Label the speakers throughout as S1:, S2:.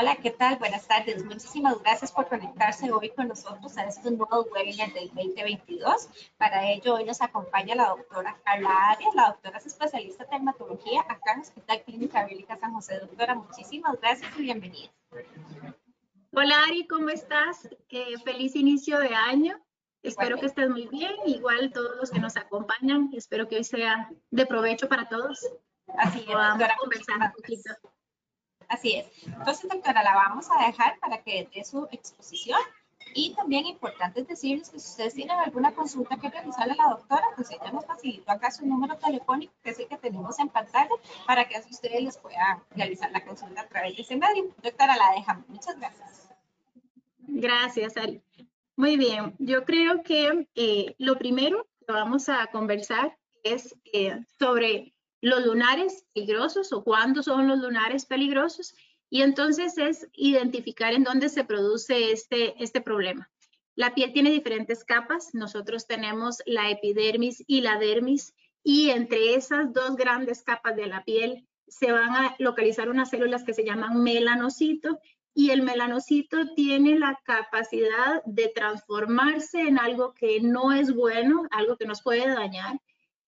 S1: Hola, ¿qué tal? Buenas tardes. Muchísimas gracias por conectarse hoy con nosotros a estos nuevos webinars del 2022. Para ello, hoy nos acompaña la doctora Carla Arias. La doctora es especialista en dermatología acá en el Hospital Clínica Bíblica San José. Doctora, muchísimas gracias y bienvenida.
S2: Hola Ari, ¿cómo estás? Eh, feliz inicio de año. Espero que estés muy bien, igual todos los que nos acompañan. Espero que hoy sea de provecho para todos.
S1: Así es, doctora, conversar un poquito. Así es. Entonces, doctora, la vamos a dejar para que dé su exposición. Y también importante decirles que si ustedes tienen alguna consulta que realizarle a la doctora, pues ella nos facilitó acá su número telefónico, que es el que tenemos en pantalla, para que así ustedes les puedan realizar la consulta a través de ese medio. Doctora, la dejamos. Muchas gracias.
S2: Gracias, Ari. Muy bien, yo creo que eh, lo primero que vamos a conversar es eh, sobre los lunares peligrosos o cuándo son los lunares peligrosos y entonces es identificar en dónde se produce este, este problema. La piel tiene diferentes capas, nosotros tenemos la epidermis y la dermis y entre esas dos grandes capas de la piel se van a localizar unas células que se llaman melanocito y el melanocito tiene la capacidad de transformarse en algo que no es bueno, algo que nos puede dañar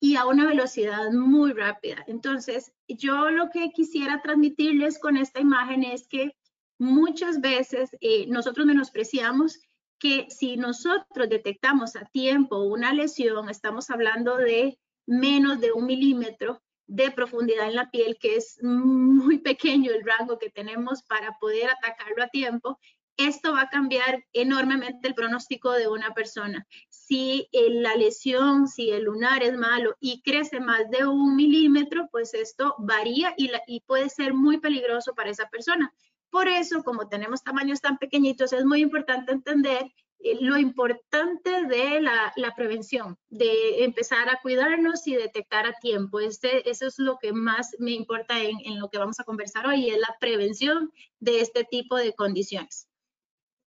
S2: y a una velocidad muy rápida. Entonces, yo lo que quisiera transmitirles con esta imagen es que muchas veces eh, nosotros menospreciamos que si nosotros detectamos a tiempo una lesión, estamos hablando de menos de un milímetro de profundidad en la piel, que es muy pequeño el rango que tenemos para poder atacarlo a tiempo, esto va a cambiar enormemente el pronóstico de una persona. Si la lesión, si el lunar es malo y crece más de un milímetro, pues esto varía y, y puede ser muy peligroso para esa persona. Por eso, como tenemos tamaños tan pequeñitos, es muy importante entender eh, lo importante de la, prevención, de empezar a cuidarnos y detectar a tiempo. Este, eso es lo que más me importa en, en lo que vamos a conversar hoy, es la prevención de este tipo de condiciones.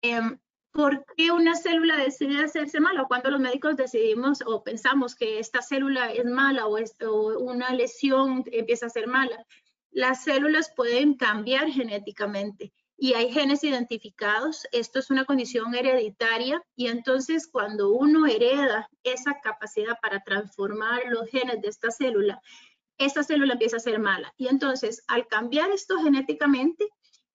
S2: Em, ¿Por qué una célula decide hacerse mala? Cuando los médicos decidimos o pensamos que esta célula es mala o, o una lesión empieza a ser mala, las células pueden cambiar genéticamente y hay genes identificados. Esto es una condición hereditaria y entonces cuando uno hereda esa capacidad para transformar los genes de esta célula, esta célula empieza a ser mala. Y entonces al cambiar esto genéticamente,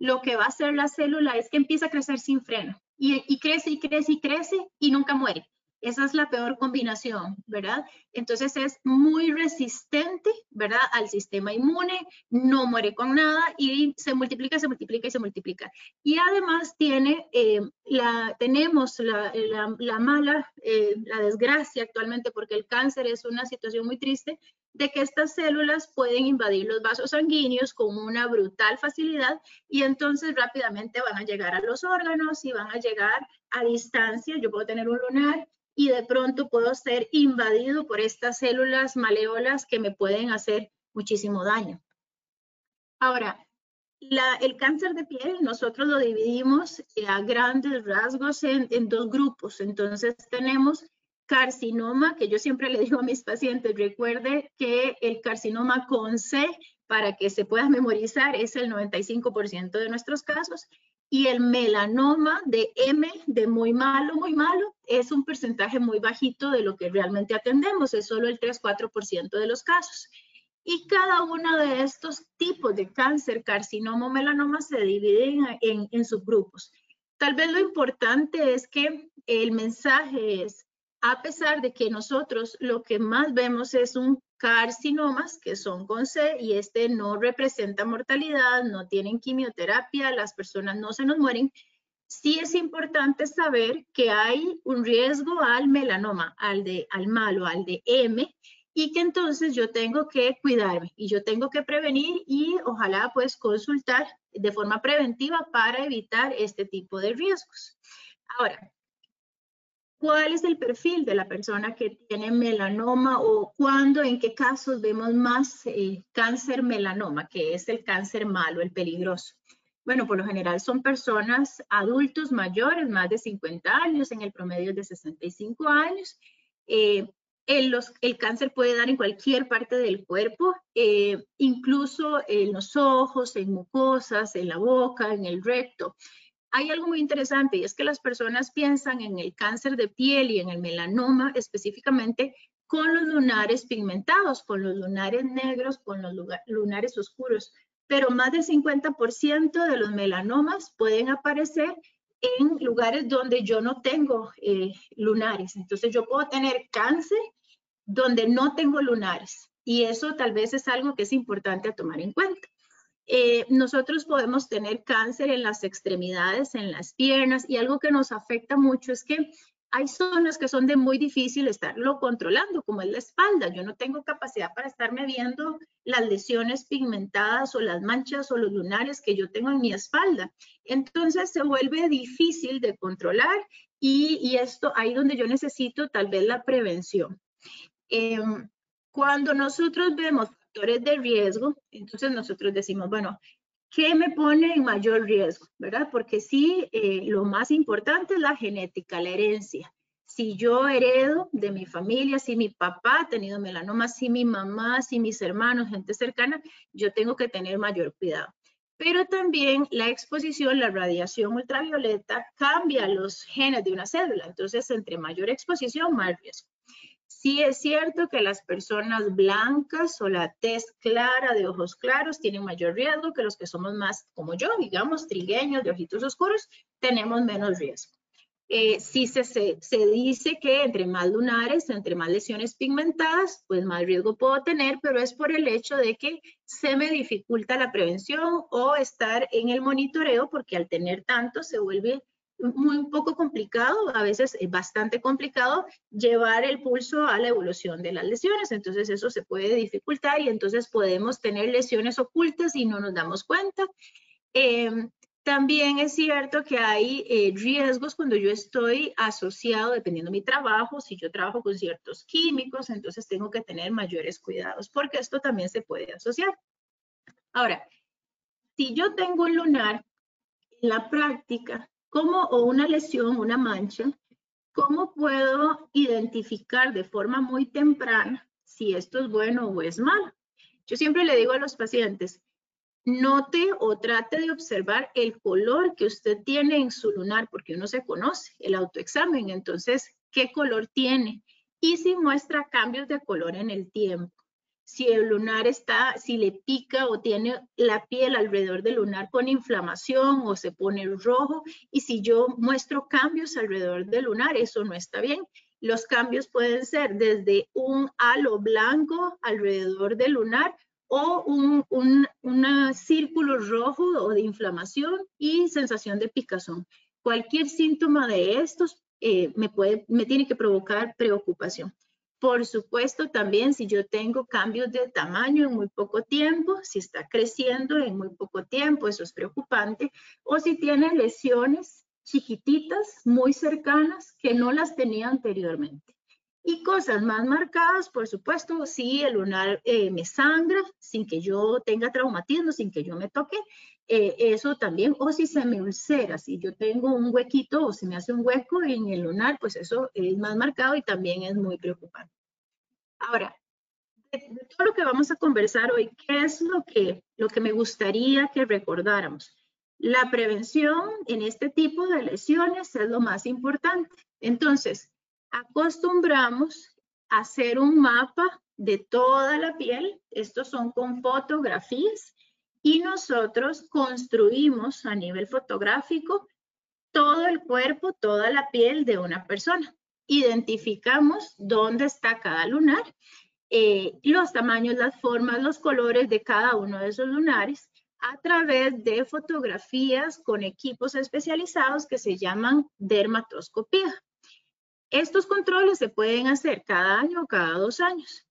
S2: lo que va a hacer la célula es que empieza a crecer sin freno y, y crece y crece y crece y nunca muere. Esa es la peor combinación, ¿verdad? Entonces es muy resistente, ¿verdad? Al sistema inmune, no muere con nada y se multiplica, se multiplica y se multiplica. Y además tiene, eh, la, tenemos la, la, mala, eh, la desgracia actualmente, porque el cáncer es una situación muy triste, de que estas células pueden invadir los vasos sanguíneos con una brutal facilidad y entonces rápidamente van a llegar a los órganos y van a llegar a distancia. Yo puedo tener un lunar y de pronto puedo ser invadido por estas células maleolas que me pueden hacer muchísimo daño. Ahora, el cáncer de piel nosotros lo dividimos a grandes rasgos en, en, dos grupos. Entonces tenemos carcinoma, que yo siempre le digo a mis pacientes, recuerde que el carcinoma con C, para que se pueda memorizar, es el 95% de nuestros casos y el melanoma de M, de muy malo, muy malo, es un porcentaje muy bajito de lo que realmente atendemos, es solo el 3-4% de los casos. Y cada uno de estos tipos de cáncer, carcinoma o melanoma, se dividen en, en subgrupos. Tal vez lo importante es que el mensaje es, a pesar de que nosotros lo que más vemos es un carcinomas que son con C y este no representa mortalidad, no tienen quimioterapia, las personas no se nos mueren. Sí es importante saber que hay un riesgo al melanoma, al, de, al malo, al de M, y que entonces yo tengo que cuidarme y yo tengo que prevenir y ojalá pues consultar de forma preventiva para evitar este tipo de riesgos. Ahora, cuál es el perfil de la persona que tiene melanoma o cuándo, en qué casos vemos más eh, cáncer melanoma, que es el cáncer malo, el peligroso. Bueno, por lo general son personas adultos mayores, más de 50 años, en el promedio de 65 años. Eh, El, el, cáncer puede dar en cualquier parte del cuerpo, eh, incluso en los ojos, en mucosas, en la boca, en el recto. Hay algo muy interesante y es que las personas piensan en el cáncer de piel y en el melanoma específicamente con los lunares pigmentados, con los lunares negros, con los lunares oscuros, pero más del 50% de los melanomas pueden aparecer en lugares donde yo no tengo eh, lunares. Entonces yo puedo tener cáncer donde no tengo lunares y eso tal vez es algo que es importante a tomar en cuenta. Eh, nosotros podemos tener cáncer en las extremidades, en las piernas y algo que nos afecta mucho es que hay zonas que son de muy difícil estarlo controlando, como es la espalda. Yo no tengo capacidad para estarme viendo las lesiones pigmentadas o las manchas o los lunares que yo tengo en mi espalda. Entonces se vuelve difícil de controlar y, esto ahí donde yo necesito tal vez la prevención. Em, cuando nosotros vemos factores de riesgo, entonces nosotros decimos, bueno, ¿Qué me pone en mayor riesgo? ¿Verdad? Porque sí, eh, lo más importante es la genética, la herencia. Si yo heredo de mi familia, si mi papá ha tenido melanoma, si mi mamá, si mis hermanos, gente cercana, yo tengo que tener mayor cuidado. Pero también la exposición, la radiación ultravioleta cambia los genes de una célula. Entonces, entre mayor exposición, más riesgo. Sí es cierto que las personas blancas o la tez clara de ojos claros tienen mayor riesgo que los que somos más como yo, digamos, trigueños de ojitos oscuros, tenemos menos riesgo. Eh, sí se, se, se, dice que entre más lunares, entre más lesiones pigmentadas, pues más riesgo puedo tener, pero es por el hecho de que se me dificulta la prevención o estar en el monitoreo, porque al tener tanto se vuelve muy poco complicado, a veces es bastante complicado llevar el pulso a la evolución de las lesiones, entonces eso se puede dificultar y entonces podemos tener lesiones ocultas y no nos damos cuenta. Em, también es cierto que hay eh, riesgos cuando yo estoy asociado, dependiendo de mi trabajo, si yo trabajo con ciertos químicos, entonces tengo que tener mayores cuidados porque esto también se puede asociar. Ahora, si yo tengo un lunar, en la práctica ¿Cómo, o una lesión, una mancha, cómo puedo identificar de forma muy temprana si esto es bueno o es malo? Yo siempre le digo a los pacientes, note o trate de observar el color que usted tiene en su lunar, porque uno se conoce, el autoexamen, entonces, ¿qué color tiene? Y si muestra cambios de color en el tiempo si el lunar está, si le pica o tiene la piel alrededor del lunar con inflamación o se pone rojo y si yo muestro cambios alrededor del lunar, eso no está bien. Los cambios pueden ser desde un halo blanco alrededor del lunar o un, círculo rojo o de inflamación y sensación de picazón. Cualquier síntoma de estos eh, me, puede, me tiene que provocar preocupación. Por supuesto, también si yo tengo cambios de tamaño en muy poco tiempo, si está creciendo en muy poco tiempo, eso es preocupante, o si tiene lesiones chiquititas, muy cercanas, que no las tenía anteriormente. Y cosas más marcadas, por supuesto, si el lunar eh, me sangra sin que yo tenga traumatismo, sin que yo me toque, eh, eso también, o si se me ulcera, si yo tengo un huequito o se me hace un hueco en el lunar, pues eso es más marcado y también es muy preocupante. Ahora, de, todo lo que vamos a conversar hoy, ¿qué es lo que, lo que me gustaría que recordáramos? La prevención en este tipo de lesiones es lo más importante. Entonces, acostumbramos a hacer un mapa de toda la piel. Estos son con fotografías y nosotros construimos a nivel fotográfico todo el cuerpo, toda la piel de una persona. Identificamos dónde está cada lunar, eh, los tamaños, las formas, los colores de cada uno de esos lunares a través de fotografías con equipos especializados que se llaman dermatoscopía. Estos controles se pueden hacer cada año o cada dos años.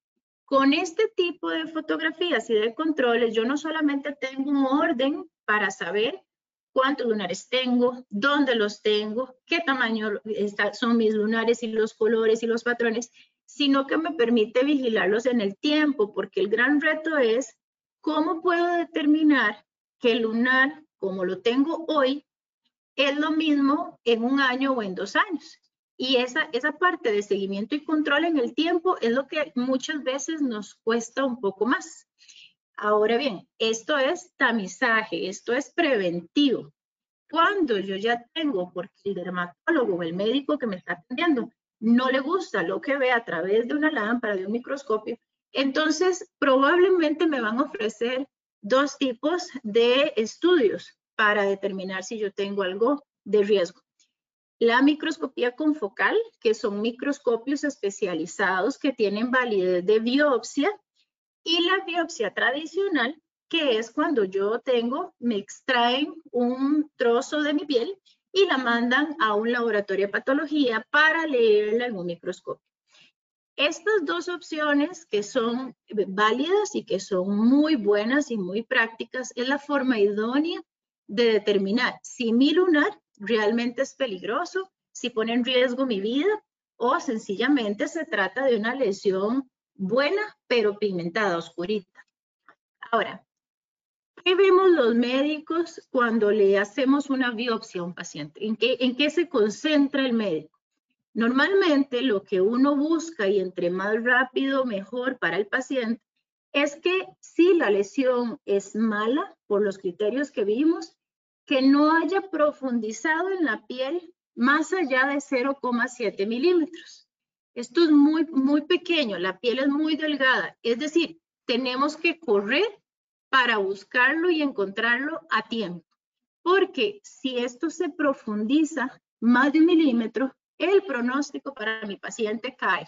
S2: Con este tipo de fotografías y de controles, yo no solamente tengo un orden para saber cuántos lunares tengo, dónde los tengo, qué tamaño son mis lunares y los colores y los patrones, sino que me permite vigilarlos en el tiempo, porque el gran reto es cómo puedo determinar que el lunar, como lo tengo hoy, es lo mismo en un año o en dos años. Y esa, esa parte de seguimiento y control en el tiempo es lo que muchas veces nos cuesta un poco más. Ahora bien, esto es tamizaje, esto es preventivo. Cuando yo ya tengo, porque el dermatólogo o el médico que me está atendiendo no le gusta lo que ve a través de una lámpara, de un microscopio, entonces probablemente me van a ofrecer dos tipos de estudios para determinar si yo tengo algo de riesgo. La microscopía confocal, que son microscopios especializados que tienen validez de biopsia, y la biopsia tradicional, que es cuando yo tengo, me extraen un trozo de mi piel y la mandan a un laboratorio de patología para leerla en un microscopio. Estas dos opciones que son válidas y que son muy buenas y muy prácticas es la forma idónea de determinar si mi lunar realmente es peligroso, si pone en riesgo mi vida o sencillamente se trata de una lesión buena pero pigmentada, oscurita. Ahora, ¿qué vemos los médicos cuando le hacemos una biopsia a un paciente? ¿En qué, en qué se concentra el médico? Normalmente lo que uno busca y entre más rápido mejor para el paciente es que si la lesión es mala por los criterios que vimos, que no haya profundizado en la piel más allá de 0,7 milímetros. Esto es muy, muy pequeño, la piel es muy delgada, es decir, tenemos que correr para buscarlo y encontrarlo a tiempo, porque si esto se profundiza más de un milímetro, el pronóstico para mi paciente cae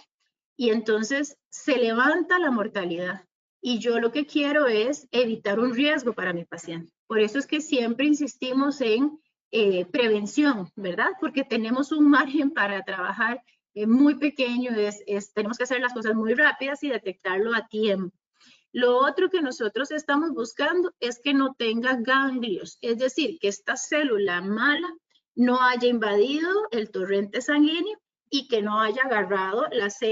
S2: y entonces se levanta la mortalidad. Y yo lo que quiero es evitar un riesgo para mi paciente. Por eso es que siempre insistimos en eh, prevención, ¿verdad? Porque tenemos un margen para trabajar eh, muy pequeño, es, tenemos que hacer las cosas muy rápidas y detectarlo a tiempo. Lo otro que nosotros estamos buscando es que no tenga ganglios, es decir, que esta célula mala no haya invadido el torrente sanguíneo y que no haya agarrado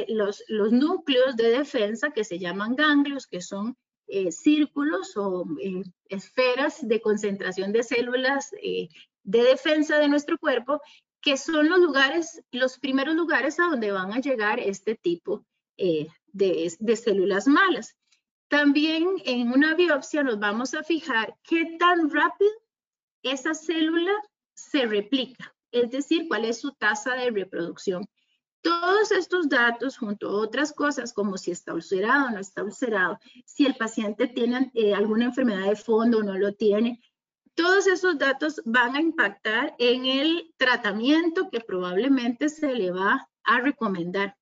S2: los, los núcleos de defensa que se llaman ganglios, que son eh, círculos o eh, esferas de concentración de células eh, de defensa de nuestro cuerpo, que son los lugares, los primeros lugares a donde van a llegar este tipo de, de células malas. También en una biopsia nos vamos a fijar qué tan rápido esa célula se replica, es decir, cuál es su tasa de reproducción. Todos estos datos, junto a otras cosas como si está ulcerado o no está ulcerado, si el paciente tiene eh, alguna enfermedad de fondo o no lo tiene, todos esos datos van a impactar en el tratamiento que probablemente se le va a recomendar.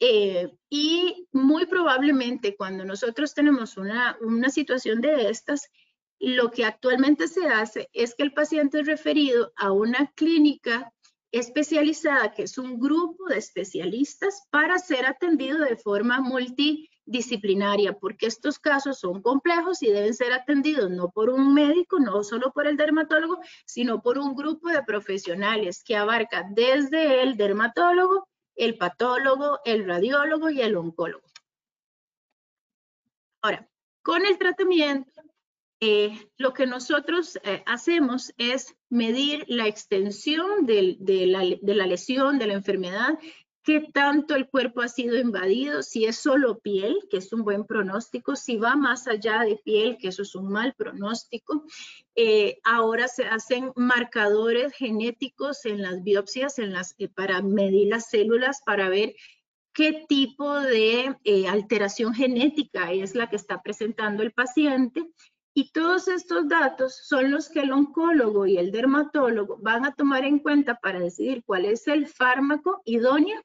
S2: Eh, y muy probablemente cuando nosotros tenemos una, una situación de estas, lo que actualmente se hace es que el paciente es referido a una clínica especializada, que es un grupo de especialistas para ser atendido de forma multidisciplinaria, porque estos casos son complejos y deben ser atendidos no por un médico, no solo por el dermatólogo, sino por un grupo de profesionales que abarca desde el dermatólogo, el patólogo, el radiólogo y el oncólogo. Ahora, con el tratamiento eh, lo que nosotros eh, hacemos es medir la extensión de, la, lesión, de la enfermedad, qué tanto el cuerpo ha sido invadido, si es solo piel, que es un buen pronóstico, si va más allá de piel, que eso es un mal pronóstico. Eh, ahora se hacen marcadores genéticos en las biopsias en las, para medir las células, para ver qué tipo de alteración genética es la que está presentando el paciente y todos estos datos son los que el oncólogo y el dermatólogo van a tomar en cuenta para decidir cuál es el fármaco idóneo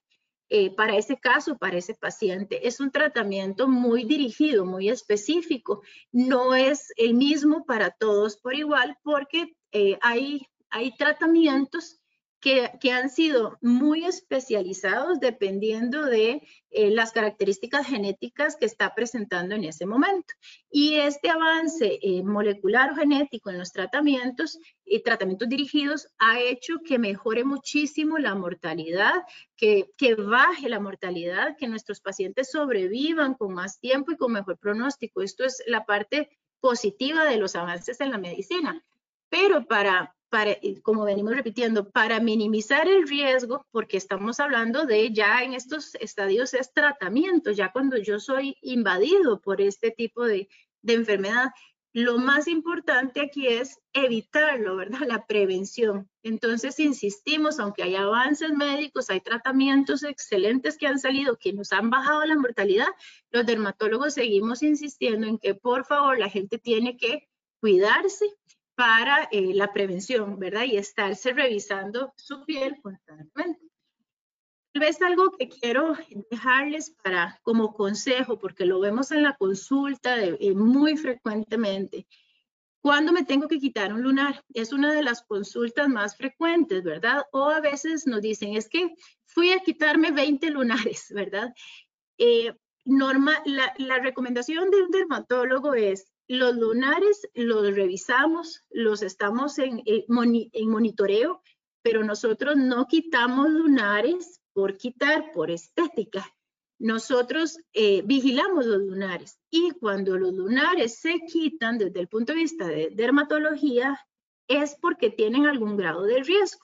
S2: eh, para ese caso, para ese paciente. Es un tratamiento muy dirigido, muy específico. No es el mismo para todos por igual porque eh, hay, hay tratamientos que, han sido muy especializados dependiendo de eh, las características genéticas que está presentando en ese momento. Y este avance eh, molecular o genético en los tratamientos y tratamientos dirigidos ha hecho que mejore muchísimo la mortalidad, que, que baje la mortalidad, que nuestros pacientes sobrevivan con más tiempo y con mejor pronóstico. Esto es la parte positiva de los avances en la medicina. Pero para para, como venimos repitiendo, para minimizar el riesgo, porque estamos hablando de ya en estos estadios es tratamiento, ya cuando yo soy invadido por este tipo de, de enfermedad, lo más importante aquí es evitarlo, ¿verdad? La prevención. Entonces, insistimos, aunque hay avances médicos, hay tratamientos excelentes que han salido, que nos han bajado la mortalidad, los dermatólogos seguimos insistiendo en que, por favor, la gente tiene que cuidarse para eh, la prevención, ¿verdad? Y estarse revisando su piel constantemente. Tal vez algo que quiero dejarles para como consejo, porque lo vemos en la consulta eh, muy frecuentemente. ¿Cuándo me tengo que quitar un lunar? Es una de las consultas más frecuentes, ¿verdad? O a veces nos dicen, es que fui a quitarme 20 lunares, ¿verdad? Eh, norma, la, recomendación de un dermatólogo es, los lunares los revisamos, los estamos en, en monitoreo, pero nosotros no quitamos lunares por quitar, por estética. Nosotros eh, vigilamos los lunares y cuando los lunares se quitan desde el punto de vista de dermatología es porque tienen algún grado de riesgo.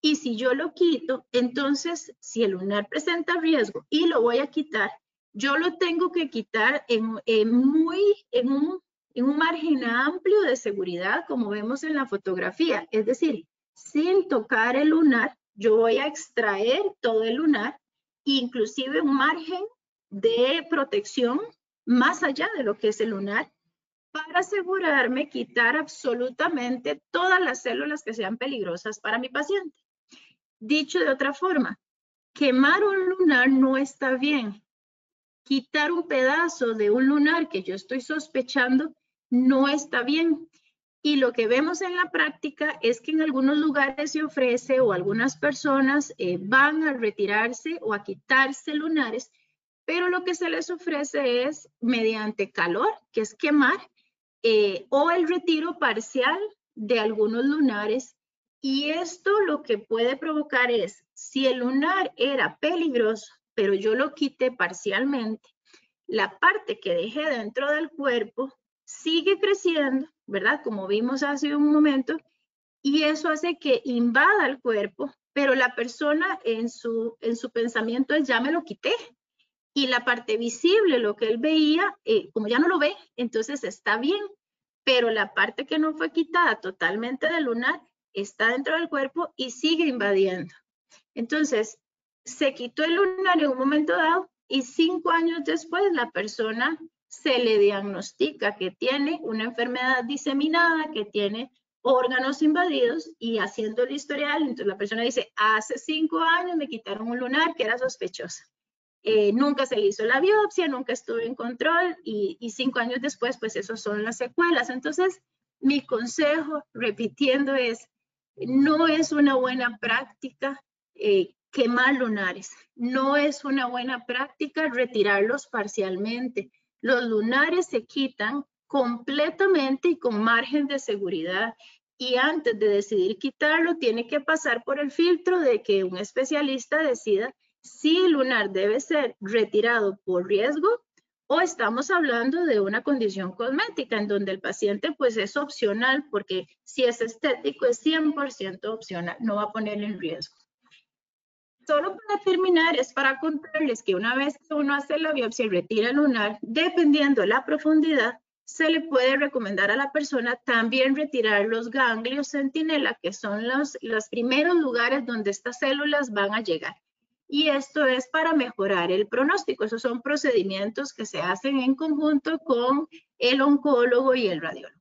S2: Y si yo lo quito, entonces si el lunar presenta riesgo y lo voy a quitar, yo lo tengo que quitar en, muy, en un, en un margen amplio de seguridad, como vemos en la fotografía. Es decir, sin tocar el lunar yo voy a extraer todo el lunar, inclusive un margen de protección más allá de lo que es el lunar, para asegurarme quitar absolutamente todas las células que sean peligrosas para mi paciente. Dicho de otra forma, quemar un lunar no está bien. Quitar un pedazo de un lunar que yo estoy sospechando no está bien. Y lo que vemos en la práctica es que en algunos lugares se ofrece o algunas personas eh, van a retirarse o a quitarse lunares, pero lo que se les ofrece es mediante calor, que es quemar, eh, o el retiro parcial de algunos lunares. Y esto lo que puede provocar es, si el lunar era peligroso, pero yo lo quité parcialmente, la parte que dejé dentro del cuerpo sigue creciendo ¿verdad? Como vimos hace un momento, y eso hace que invada el cuerpo, pero la persona en su, en su pensamiento es ya me lo quité. Y la parte visible, lo que él veía, eh, como ya no lo ve, entonces está bien, pero la parte que no fue quitada totalmente del lunar está dentro del cuerpo y sigue invadiendo. Entonces, se quitó el lunar en un momento dado y cinco años después la persona se le diagnostica que tiene una enfermedad diseminada, que tiene órganos invadidos y haciendo el historial, entonces la persona dice, hace cinco años me quitaron un lunar que era sospechosa. Eh, nunca se hizo la biopsia, nunca estuve en control y, cinco años después, pues esos son las secuelas. Entonces, mi consejo, repitiendo, es, no es una buena práctica eh, quemar lunares, no es una buena práctica retirarlos parcialmente los lunares se quitan completamente y con margen de seguridad. Y antes de decidir quitarlo, tiene que pasar por el filtro de que un especialista decida si el lunar debe ser retirado por riesgo o estamos hablando de una condición cosmética en donde el paciente pues es opcional porque si es estético es 100% opcional, no va a poner en riesgo. Solo para terminar, es para contarles que una vez que uno hace la biopsia y retira el lunar, dependiendo de la profundidad, se le puede recomendar a la persona también retirar los ganglios centinela, que son los, los primeros lugares donde estas células van a llegar. Y esto es para mejorar el pronóstico. Esos son procedimientos que se hacen en conjunto con el oncólogo y el radiólogo.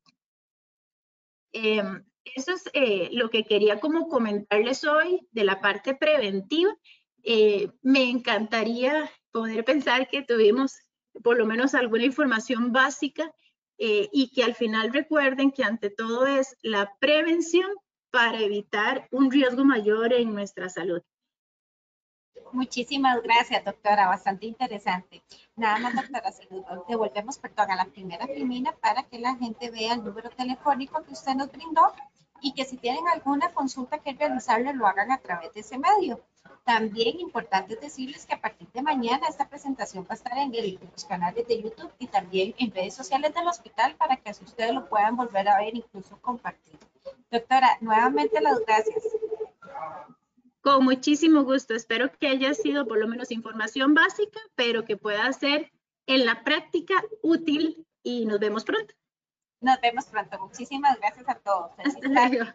S2: Em, eso es eh, lo que quería como comentarles hoy de la parte preventiva. Eh, me encantaría poder pensar que tuvimos por lo menos alguna información básica eh, y que al final recuerden que ante todo es la prevención para evitar un riesgo mayor en nuestra salud.
S1: Muchísimas gracias, doctora. Bastante interesante. Nada más, doctora, si devolvemos, perdón, a la primera filmina para que la gente vea el número telefónico que usted nos brindó y que si tienen alguna consulta que realizarle lo hagan a través de ese medio. También importante decirles que a partir de mañana esta presentación va a estar en, los canales de YouTube y también en redes sociales del hospital para que así ustedes lo puedan volver a ver, incluso compartir. Doctora, nuevamente las gracias.
S2: Con muchísimo gusto. Espero que haya sido por lo menos información básica, pero que pueda ser en la práctica útil y nos vemos pronto.
S1: Nos vemos pronto. Muchísimas gracias a todos.
S2: Hasta luego.